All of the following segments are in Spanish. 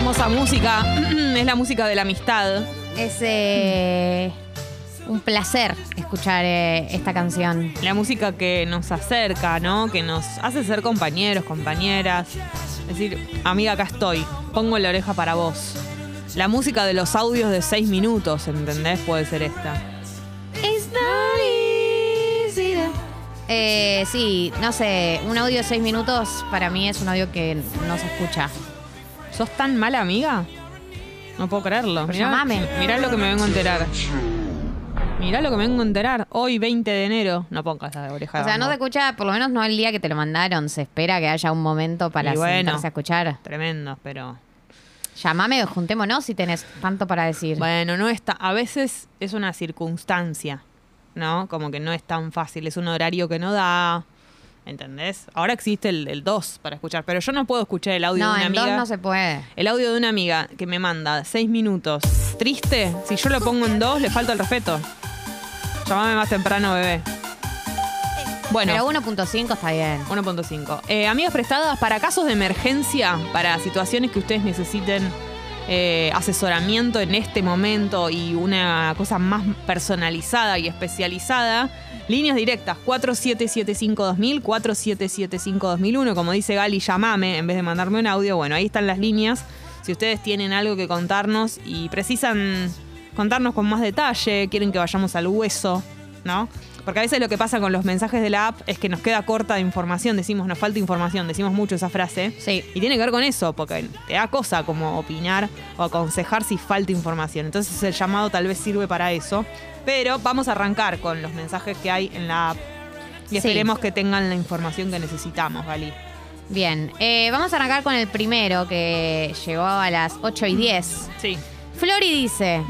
hermosa música es la música de la amistad. Es eh, un placer escuchar eh, esta canción. La música que nos acerca, ¿no? Que nos hace ser compañeros, compañeras. Es decir, amiga, acá estoy. Pongo la oreja para vos. La música de los audios de seis minutos, ¿entendés? Puede ser esta. Eh, sí, no sé, un audio de seis minutos para mí es un audio que no se escucha. ¿Sos tan mala amiga? No puedo creerlo. Pero Mirá, llamame. mirá lo que me vengo a enterar. Mirá lo que me vengo a enterar. Hoy, 20 de enero. No pongas la oreja. O sea, no se de escucha, por lo menos no el día que te lo mandaron. Se espera que haya un momento para bueno. sentarse a escuchar. Tremendo, pero. Llamame, juntémonos si tenés tanto para decir. Bueno, no está. A veces es una circunstancia, ¿no? Como que no es tan fácil. Es un horario que no da. ¿Entendés? Ahora existe el 2 para escuchar, pero yo no puedo escuchar el audio no, de una en amiga. dos no se puede. El audio de una amiga que me manda seis minutos. Triste. Si yo lo pongo en dos, le falta el respeto. Llamame más temprano, bebé. Bueno. Pero 1.5 está bien. 1.5. Eh, amigas prestadas para casos de emergencia, para situaciones que ustedes necesiten eh, asesoramiento en este momento y una cosa más personalizada y especializada. Líneas directas 4775-2000, 4775-2001. Como dice Gali, llamame en vez de mandarme un audio. Bueno, ahí están las líneas. Si ustedes tienen algo que contarnos y precisan contarnos con más detalle, quieren que vayamos al hueso, ¿no? Porque a veces lo que pasa con los mensajes de la app es que nos queda corta de información, decimos nos falta información, decimos mucho esa frase. Sí. Y tiene que ver con eso, porque te da cosa como opinar o aconsejar si falta información. Entonces el llamado tal vez sirve para eso. Pero vamos a arrancar con los mensajes que hay en la app. Y Sí. esperemos que tengan la información que necesitamos, Gali. Bien. Eh, vamos a arrancar con el primero que llegó a las 8 y 10. Sí. Flori dice,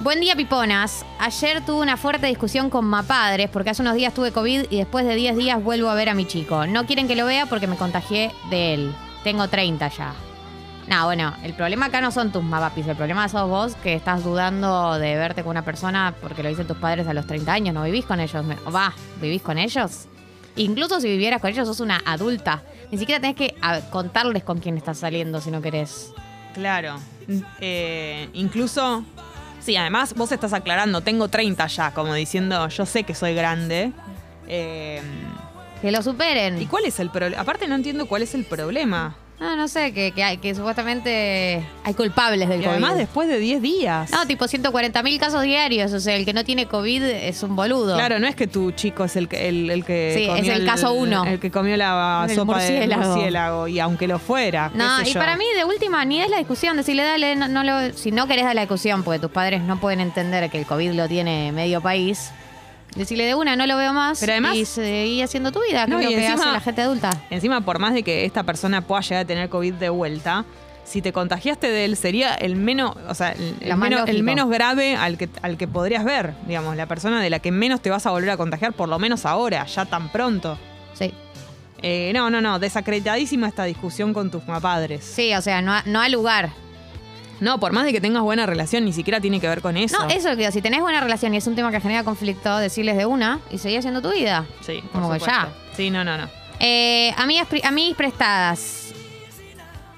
buen día piponas, ayer tuve una fuerte discusión con Mapadres porque hace unos días tuve COVID y después de 10 días vuelvo a ver a mi chico. No quieren que lo vea porque me contagié de él. Tengo 30 ya. No, bueno, el problema acá no son tus mapapis, el problema sos vos que estás dudando de verte con una persona porque lo dicen tus padres a los 30 años, no vivís con ellos. Va, ¿vivís con ellos? Incluso si vivieras con ellos sos una adulta. Ni siquiera tenés que contarles con quién estás saliendo si no querés. Claro. Eh, incluso, sí, además vos estás aclarando, tengo 30 ya, como diciendo, yo sé que soy grande. Eh, Que lo superen. ¿Y cuál es el problema? Aparte no entiendo cuál es el problema. No, no sé, que, que, hay, que supuestamente hay culpables del Y COVID. además después de 10 días. No, tipo 140 mil casos diarios. O sea, el que no tiene COVID es un boludo. Claro, no es que tu chico es el que, el, el que Sí, comió es el caso uno. El que comió la El sopa de murciélago. murciélago. Y aunque lo fuera. qué No, sé y yo. para mí, de última, ni es la discusión. Decirle, dale, no, no lo, si no querés dar la discusión, porque tus padres no pueden entender que el COVID lo tiene medio país. Decirle de una, no lo veo más. Pero además- Y seguí haciendo tu vida, que No, es lo que encima- hace la gente adulta. Encima, por más de que esta persona pueda llegar a tener COVID de vuelta, si te contagiaste de él, sería el menos, o sea, el, menos, el lógico. menos grave al que, al que podrías ver, digamos, la persona de la que menos te vas a volver a contagiar, por lo menos ahora, ya tan pronto. Sí. Eh, no, no, no, desacreditadísima esta discusión con tus padres. Sí, o sea, no, ha- no al lugar. No, por más de que tengas buena relación, ni siquiera tiene que ver con eso. No, eso que si tenés buena relación y es un tema que genera conflicto, decirles de una y seguir haciendo tu vida. Sí, por Como que supuesto. ya. Sí, no, no, no. Eh, amigas, amigas prestadas.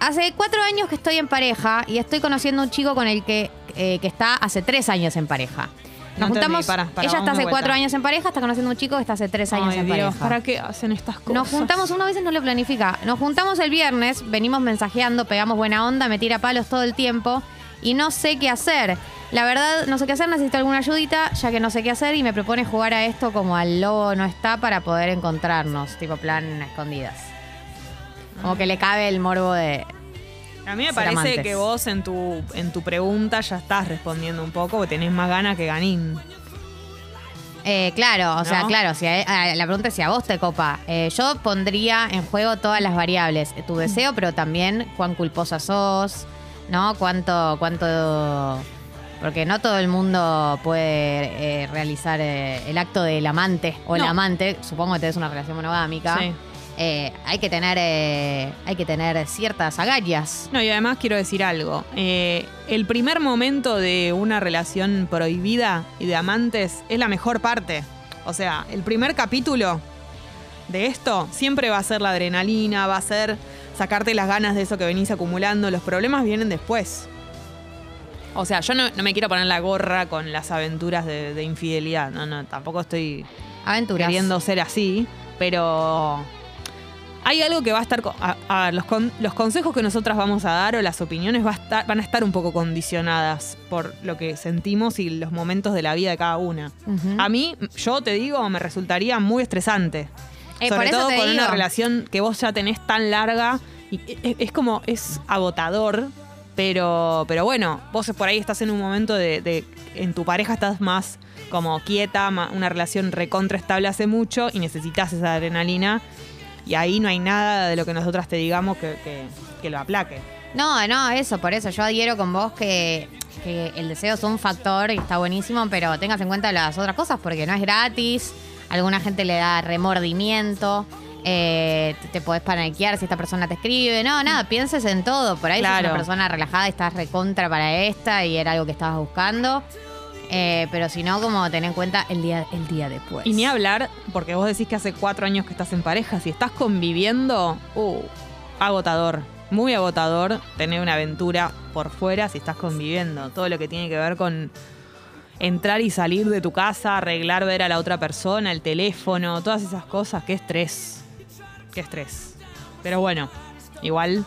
Hace cuatro años que estoy en pareja y estoy conociendo a un chico con el que, eh, que está hace tres años en pareja. No Nos entendí, juntamos. pará, pará, ella está hace cuatro años en pareja, está conociendo a un chico que está hace tres años Ay, en Dios, pareja. ¿para qué hacen estas cosas? Nos juntamos, una vez no lo planifica. Nos juntamos el viernes, venimos mensajeando, pegamos buena onda, me tira palos todo el tiempo y no sé qué hacer. La verdad, no sé qué hacer, necesito alguna ayudita, ya que no sé qué hacer y me propone jugar a esto como al lobo no está para poder encontrarnos, tipo plan escondidas. Como que le cabe el morbo de. A mí me parece amantes. que vos en tu, en tu pregunta ya estás respondiendo un poco, porque tenés más ganas que ganín. Eh, claro, o sea, claro, si a- a- la pregunta es si a vos te copa. Eh, yo pondría en juego todas las variables. Tu deseo, pero también cuán culposa sos, ¿no? Cuánto, cuánto. Porque no todo el mundo puede eh, realizar eh, el acto del amante o el No. amante. Supongo que tenés una relación monogámica. Sí. Eh, hay que tener eh, hay que tener ciertas agallas. No, y además quiero decir algo. Eh, el primer momento de una relación prohibida y de amantes es la mejor parte. O sea, el primer capítulo de esto siempre va a ser la adrenalina, va a ser sacarte las ganas de eso que venís acumulando. Los problemas vienen después. O sea, yo no, no me quiero poner la gorra con las aventuras de, de infidelidad. No, no, tampoco estoy Aventuras. queriendo ser así, pero hay algo que va a estar. A, a los, con- los consejos que nosotras vamos a dar o las opiniones va a estar- van a estar un poco condicionadas por lo que sentimos y los momentos de la vida de cada una. A mí, yo te digo, me resultaría muy estresante. Eh, Sobre todo con una relación que vos ya tenés tan larga. Y es, es como, es agotador. Pero, pero bueno, vos por ahí estás en un momento de, de- en tu pareja estás más como quieta, una relación recontra estable hace mucho y necesitas esa adrenalina. Y ahí no hay nada de lo que nosotras te digamos que, que- que lo aplaque. No, no, eso, por eso yo adhiero con vos que, que el deseo es un factor y está buenísimo, pero tengas en cuenta las otras cosas porque no es gratis, a alguna gente le da remordimiento, eh, te, te podés paniquear si esta persona te escribe, no, nada, pienses en todo, por ahí si sos Claro. una persona relajada y estás recontra para esta y era algo que estabas buscando, eh, pero si no, como ten en cuenta el día, el día después. Y ni hablar, porque vos decís que hace cuatro años que estás en pareja, si estás conviviendo, uh, agotador, muy agotador tener una aventura por fuera si estás conviviendo. Todo lo que tiene que ver con entrar y salir de tu casa, arreglar ver a la otra persona, el teléfono, todas esas cosas, qué estrés, qué estrés. Pero bueno, igual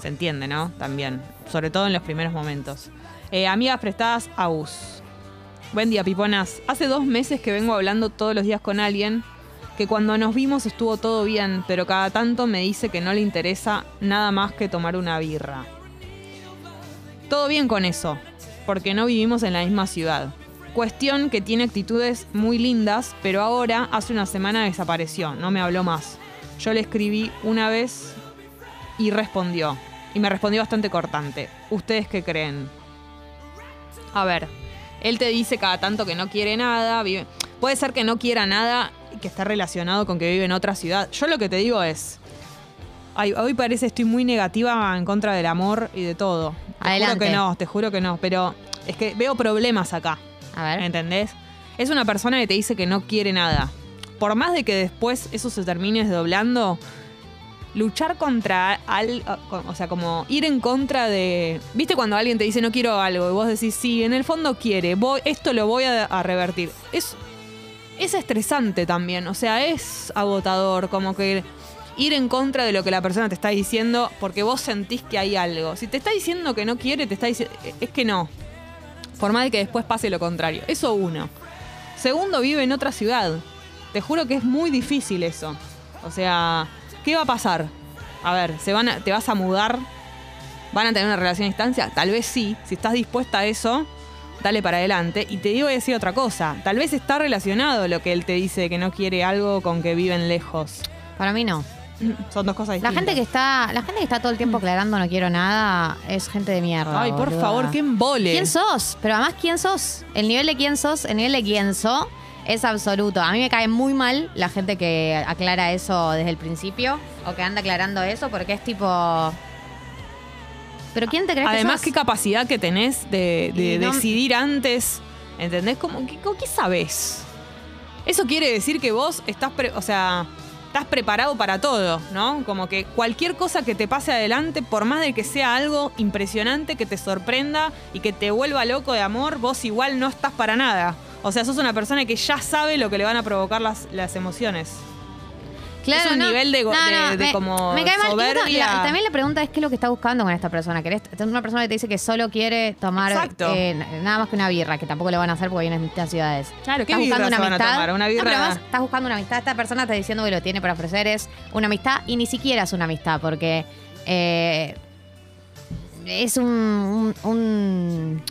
se entiende, ¿no? También, sobre todo en los primeros momentos. Eh, amigas prestadas, Agus. Buen día, piponas. Hace dos meses que vengo hablando todos los días con alguien que cuando nos vimos estuvo todo bien, pero cada tanto me dice que no le interesa nada más que tomar una birra. Todo bien con eso, porque no vivimos en la misma ciudad. Cuestión que tiene actitudes muy lindas, pero ahora hace una semana desapareció, no me habló más. Yo le escribí una vez y respondió. Y me respondió bastante cortante. ¿Ustedes qué creen? A ver, él te dice cada tanto que no quiere nada. vive- Puede ser que no quiera nada y que esté relacionado con que vive en otra ciudad. Yo lo que te digo es. Ay, hoy parece estoy muy negativa en contra del amor y de todo. Te Adelante. juro que no, te juro que no. Pero es que veo problemas acá. A ver. ¿Entendés? Es una persona que te dice que no quiere nada. Por más de que después eso se termine desdoblando, luchar contra al, o sea, como ir en contra de, ¿viste cuando alguien te dice no quiero algo y vos decís sí, en el fondo quiere, voy, esto lo voy a, a revertir. Es es estresante también, o sea, es agotador, como que ir en contra de lo que la persona te está diciendo porque vos sentís que hay algo. Si te está diciendo que no quiere, te está diciendo es que no. Por más de que después pase lo contrario. Eso uno. Segundo, vive en otra ciudad. Te juro que es muy difícil eso. O sea, ¿qué va a pasar? A ver, ¿se van a- ¿te vas a mudar? ¿Van a tener una relación a distancia? Tal vez sí. Si estás dispuesta a eso, dale para adelante. Y te digo voy a decir otra cosa. Tal vez está relacionado lo que él te dice que no quiere algo con que viven lejos. Para mí no. Son dos cosas La distintas. gente que está, la gente que está todo el tiempo aclarando no quiero nada es gente de mierda. Ay, por boluda. favor, qué embole. ¿Quién sos? Pero además, ¿quién sos? El nivel de quién sos, el nivel de quién sos es absoluto. A mí me cae muy mal la gente que aclara eso desde el principio o que anda aclarando eso porque es tipo. ¿Pero quién te crees Además, que qué sos? capacidad que tenés de, de no- decidir antes. ¿Entendés? Como, ¿qué, qué sabés? Eso quiere decir que vos estás, pre- o sea, estás preparado para todo, ¿no? Como que cualquier cosa que te pase adelante, por más de que sea algo impresionante, que te sorprenda y que te vuelva loco de amor, vos igual no estás para nada. O sea, sos una persona que ya sabe lo que le van a provocar las, las emociones. es un nivel de de- de como me cae mal. Soberbia. la- también la pregunta es qué es lo que está buscando con esta persona. ¿Querés, es una persona que te dice que solo quiere tomar eh, nada más que una birra, que tampoco lo van a hacer porque vienen de distintas ciudades. Claro, ¿qué Estás buscando una amistad. tomar? Una No, birra- pero además estás buscando una amistad. Esta persona está diciendo que lo tiene para ofrecer es una amistad y ni siquiera es una amistad porque eh, es un, un, un-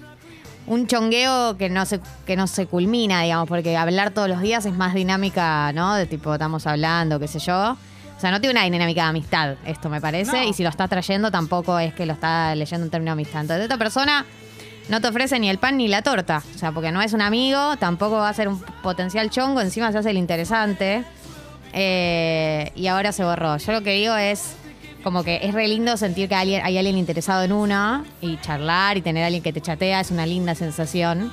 un chongueo que no se que no se culmina, digamos, porque hablar todos los días es más dinámica, ¿no? De tipo, estamos hablando, qué sé yo. O sea, no tiene una dinámica de amistad, esto me parece. No. Y si lo está trayendo, tampoco es que lo está leyendo en términos de amistad. Entonces, esta persona no te ofrece ni el pan ni la torta. O sea, porque no es un amigo, tampoco va a ser un potencial chongo, encima se hace el interesante. Eh, y ahora se borró. Yo lo que digo es como que es re lindo sentir que alguien, hay alguien interesado en una y charlar y tener a alguien que te chatea es una linda sensación.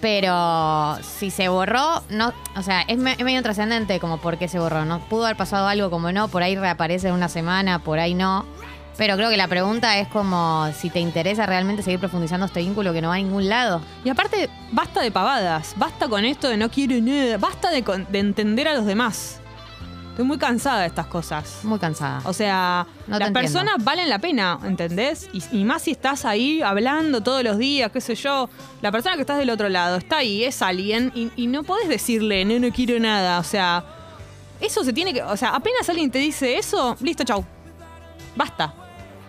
Pero si se borró, no, o sea, es, es medio trascendente como por qué se borró. No pudo haber pasado algo como no, por ahí reaparece en una semana, por ahí no. Pero creo que la pregunta es como si te interesa realmente seguir profundizando este vínculo que no va a ningún lado. Y aparte, basta de pavadas, basta con esto de no quiero nada, basta de, de entender a los demás. Estoy muy cansada de estas cosas. Muy cansada. O sea, No las entiendo. personas valen la pena, ¿entendés? Y, y más si estás ahí hablando todos los días, qué sé yo. La persona que estás del otro lado está ahí, es alguien, y, y no podés decirle, no, no quiero nada. O sea, eso se tiene que. O sea, apenas alguien te dice eso, listo, chau. Basta.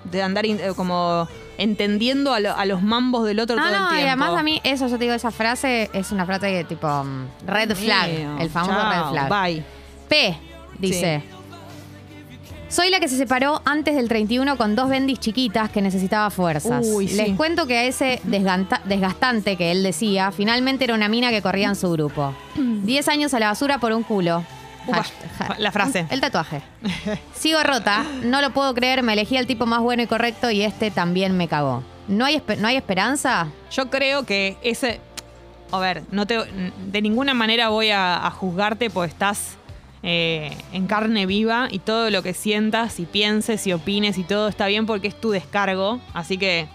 De andar in- eh, como entendiendo a, lo- a los mambos del otro No, todo el no, tiempo. y además a mí, eso yo te digo, esa frase es una frase que tipo mm, red flag, Mío, el famoso red flag. Bye. P dice. Soy la que se separó antes del 31 con dos bendis chiquitas que necesitaba fuerzas. Uy, sí. Les cuento que a ese desgastante que él decía, finalmente era una mina que corría en su grupo. Diez años a la basura por un culo. Upa, la frase. El tatuaje. Sigo rota, no lo puedo creer, me elegí al tipo más bueno y correcto y este también me cagó. ¿No hay, ¿no hay esperanza? Yo creo que ese. A ver, no te, de ninguna manera voy a, a juzgarte porque estás eh, en carne viva y todo lo que sientas y pienses y opines y todo está bien porque es tu descargo. Así que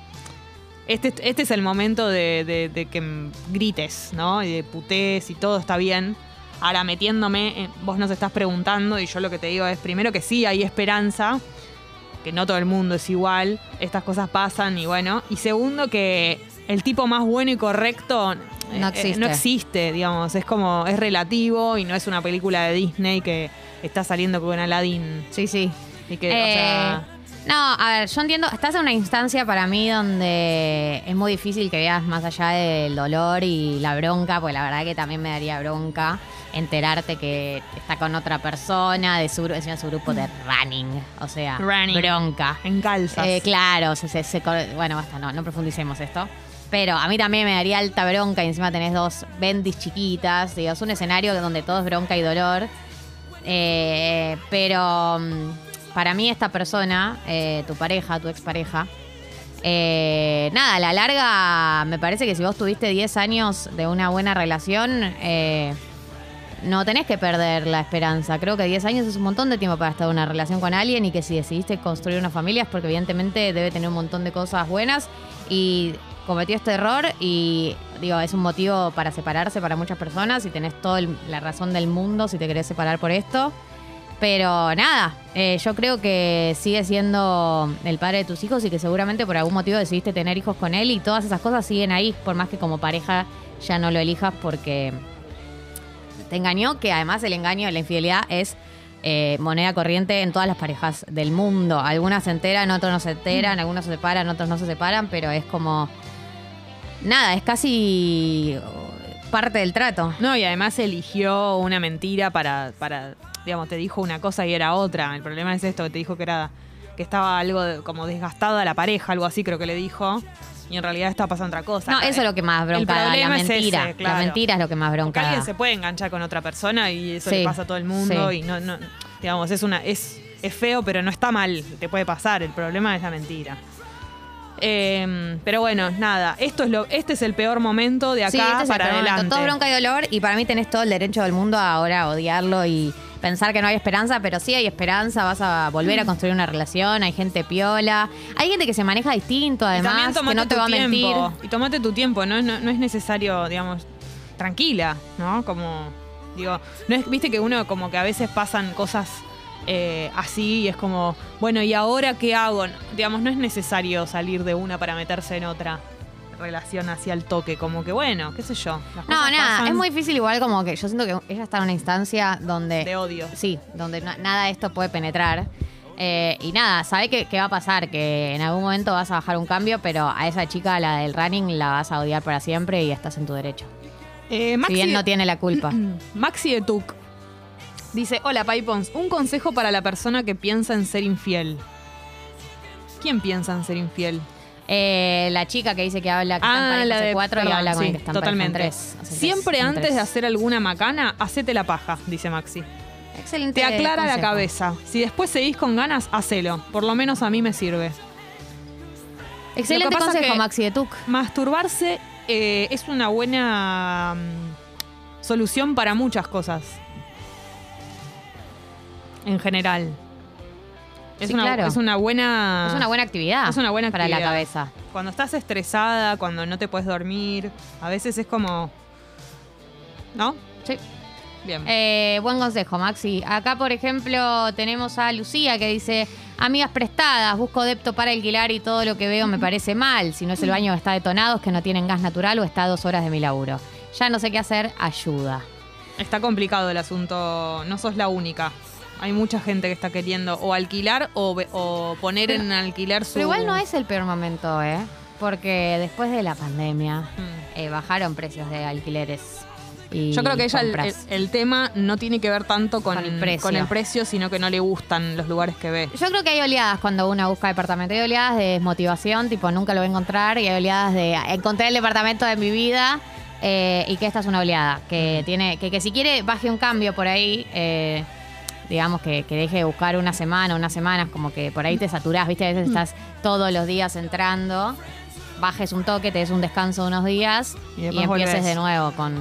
este, este es el momento de, de- que grites, ¿no? Y de putés y todo está bien. Ahora metiéndome, en- vos nos estás preguntando y yo lo que te digo es primero que sí, hay esperanza que no todo el mundo es igual, estas cosas pasan y bueno. Y segundo, que el tipo más bueno y correcto eh, No eh, existe. no existe, digamos, es como, es relativo y no es una película de Disney que está saliendo con Aladdin. Sí, sí. Y que, o Eh, sea, no, a ver, yo entiendo, estás en una instancia para mí donde es muy difícil que veas más allá del dolor y la bronca, porque la verdad que también me daría bronca enterarte que está con otra persona de su, de su grupo de running, o sea, Running. bronca. en calzas. Eh, claro, se, se- bueno, basta, no, no profundicemos esto. Pero a mí también me daría alta bronca y encima tenés dos bendis chiquitas. Digo, es un escenario donde todo es bronca y dolor. Eh, pero mm, para mí esta persona, eh, tu pareja, tu expareja, eh, nada, a la larga me parece que si vos tuviste 10 años de una buena relación, eh, no tenés que perder la esperanza. Creo que 10 años es un montón de tiempo para estar en una relación con alguien y que si decidiste construir una familia es porque evidentemente debe tener un montón de cosas buenas y cometió este error y digo, es un motivo para separarse para muchas personas y tenés toda la razón del mundo si te querés separar por esto. Pero nada, eh, yo creo que sigue siendo el padre de tus hijos y que seguramente por algún motivo decidiste tener hijos con él y todas esas cosas siguen ahí, por más que como pareja ya no lo elijas porque te engañó, que además el engaño, la infidelidad es eh, moneda corriente en todas las parejas del mundo. Algunas se enteran, otros no se enteran, algunos se separan, otros no se separan, pero es como... Nada, es casi parte del trato. No, y además eligió una mentira para, para, digamos, te dijo una cosa y era otra. El problema es esto, que te dijo que era que estaba algo de- como desgastada la pareja, algo así creo que le dijo. Y en realidad estaba pasando otra cosa. No, eso es lo que más bronca da, la problema es mentira. ese, claro. La mentira es lo que más Porque bronca alguien da. se puede enganchar con otra persona y eso Sí, le pasa a todo el mundo sí. y no, no, digamos, es una, es, es feo, pero no está mal, te puede pasar. El problema es la mentira. Eh, pero bueno, nada, esto es lo, este es el peor momento de acá Sí, este es el para peor momento. adelante. Todo bronca y dolor y para mí tenés todo el derecho del mundo a ahora odiarlo y pensar que no hay esperanza, pero sí hay esperanza, vas a volver a Mm. construir una relación, hay gente piola, hay gente que se maneja distinto además, que no te va a mentir. tiempo. Y tomate tu tiempo, ¿no? No, no es necesario, digamos, tranquila, ¿no? Como, digo, no es, viste que uno como que a veces pasan cosas eh, así y es como, bueno, ¿y ahora qué hago? Digamos, no es necesario salir de una para meterse en otra relación hacia el toque, como que bueno, qué sé yo. las No, nada, pasan es muy difícil igual como que yo siento que ella está en una instancia donde... de odio. Sí, donde na- nada de esto puede penetrar. Eh, y nada, sabe que, que va a pasar, que en algún momento vas a bajar un cambio, pero a esa chica, la del running, la vas a odiar para siempre y estás en tu derecho. Eh, Si Maxi, bien no tiene la culpa. Maxi de Tuc dice, hola Paipons, un consejo para la persona que piensa en ser infiel. ¿Quién piensa en ser infiel? Eh, la chica que dice que habla que Ah, la de cuatro y perdón, habla con sí, el que totalmente. Siempre antes tres. de hacer alguna macana, hacete la paja, dice Maxi. Excelente Te aclara la cabeza. Si después seguís con ganas, hacelo. Por lo menos a mí me sirve. Excelente que consejo, que- Maxi de Tuc. Masturbarse eh, es una buena mm, solución para muchas cosas. En general. Es, Sí, una, claro. es una buena. Es una buena actividad. Es una buena para la actividad. cabeza. Cuando estás estresada, cuando no te puedes dormir, a veces es como. ¿No? Sí. Bien. Eh, buen consejo, Maxi. Acá, por ejemplo, tenemos a Lucía que dice: Amigas prestadas, busco depto para alquilar y todo lo que veo me parece mal. Si no es el baño que está detonado, es que no tienen gas natural o está a dos horas de mi laburo. Ya no sé qué hacer, ayuda. Está complicado el asunto. No sos la única. Hay mucha gente que está queriendo o alquilar o, poner en alquiler su. Pero igual no es el peor momento, ¿eh? Porque después de la pandemia Mm. eh, bajaron precios de alquileres. Y Yo creo que ella el, compras. el- el tema no tiene que ver tanto con, Con el precio. con el precio, sino que no le gustan los lugares que ve. Yo creo que hay oleadas cuando uno busca departamento. Hay oleadas de desmotivación, tipo nunca lo voy a encontrar. Y hay oleadas de encontré el departamento de mi vida. eh, y que esta es una oleada. Que tiene que, que si quiere baje un cambio por ahí. eh, digamos que, que deje de buscar una semana, unas semanas, como que por ahí te saturás, ¿viste? A veces estás todos los días entrando. Bajes un toque, te des un descanso de unos días Y empieces volvés. de nuevo con,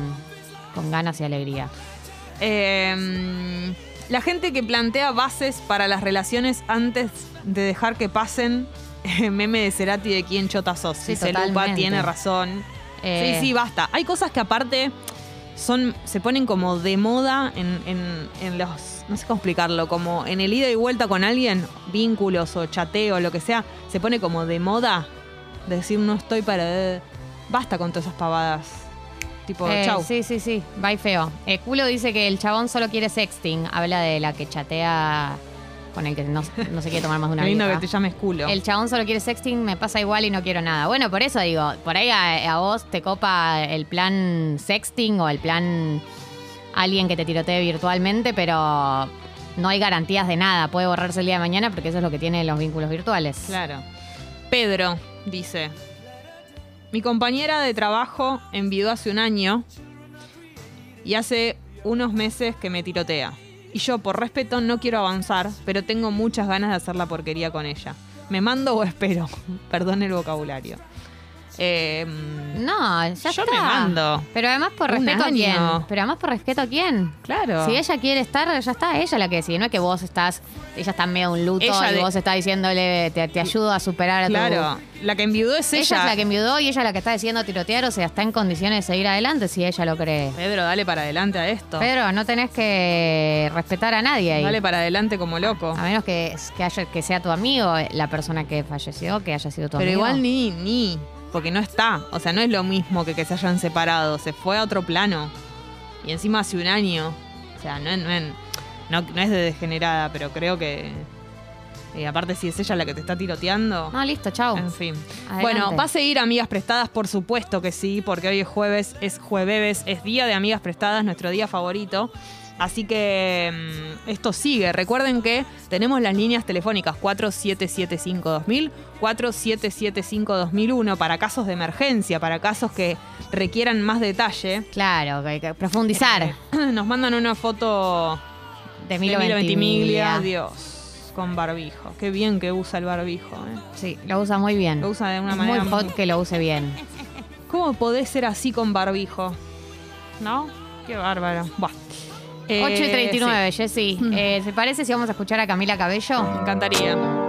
con ganas y alegría. Eh, la gente que plantea bases para las relaciones antes de dejar que pasen. Meme de Cerati de quién chota sos. Sí, Dice Lupa, tiene razón. Eh, Sí, sí, basta. Hay cosas que aparte son, se ponen como de moda en, en- en los, no sé cómo explicarlo, como en el ida y vuelta con alguien, vínculos o chateo, lo que sea, se pone como de moda decir no estoy para... Basta con todas esas pavadas. Tipo, Eh, chau. Sí, sí, sí. Bye feo. Eh, Culo dice que el chabón solo quiere sexting. Habla de la que chatea con el que no, no se quiere tomar más de una Qué lindo que te llames culo. El chabón solo quiere sexting, me pasa igual y no quiero nada. Bueno, por eso digo, por ahí a, a vos te copa el plan sexting o el plan alguien que te tirotee virtualmente, pero no hay garantías de nada. Puede borrarse el día de mañana porque eso es lo que tienen los vínculos virtuales. Claro. Pedro dice: Mi compañera de trabajo envió hace un año y hace unos meses que me tirotea. Y yo, por respeto, no quiero avanzar, pero tengo muchas ganas de hacer la porquería con ella. ¿Me mando o espero? Perdón el vocabulario. Eh, No, ya Yo está. me mando. Pero además por Un respeto a quién. Pero además por respeto a quién. claro. Si ella quiere estar, ya está, ella la que decide. No es que vos estás, ella está medio un luto Ella y de- vos estás diciéndole, te, te ayudo a superar a tu... Claro. La que enviudó es Ella, ella. es la que enviudó y ella es la que está diciendo tirotear, o sea, está en condiciones de seguir adelante si ella lo cree. Pedro, dale para adelante a esto. Pedro, no tenés que respetar a nadie ahí. Dale para adelante como loco. A menos que, que, haya, que sea tu amigo la persona que falleció, que haya sido tu Pero amigo. igual ni, ni, porque no está. O sea, no es lo mismo que que se hayan separado. Se fue a otro plano. Y encima hace un año. O sea, no, es- no, es- no, no es de degenerada, pero creo que... Y aparte si es ella la que te está tiroteando. No, listo, chau. En fin. Adelante. Bueno, ¿va a seguir Amigas Prestadas? Por supuesto que sí, porque hoy es jueves, es jueves, es día de Amigas Prestadas, nuestro día favorito. Así que mm, esto sigue. Recuerden que tenemos las líneas telefónicas 4775-2000, 4775-2001 para casos de emergencia, para casos que requieran más detalle. Claro, que hay que profundizar. Eh, Nos mandan una foto de de Milo Milo Ventimiglia. Ventimiglia. Dios, con barbijo. Qué bien que usa el barbijo. ¿eh? Sí, lo usa muy bien. Lo usa de una Es manera muy hot muy- que lo use bien. ¿Cómo podés ser así con barbijo? ¿No? Qué bárbaro. Buah. Eh, 8 y 39, sí, Jessy. Eh, ¿Se parece si vamos a escuchar a Camila Cabello? me encantaría.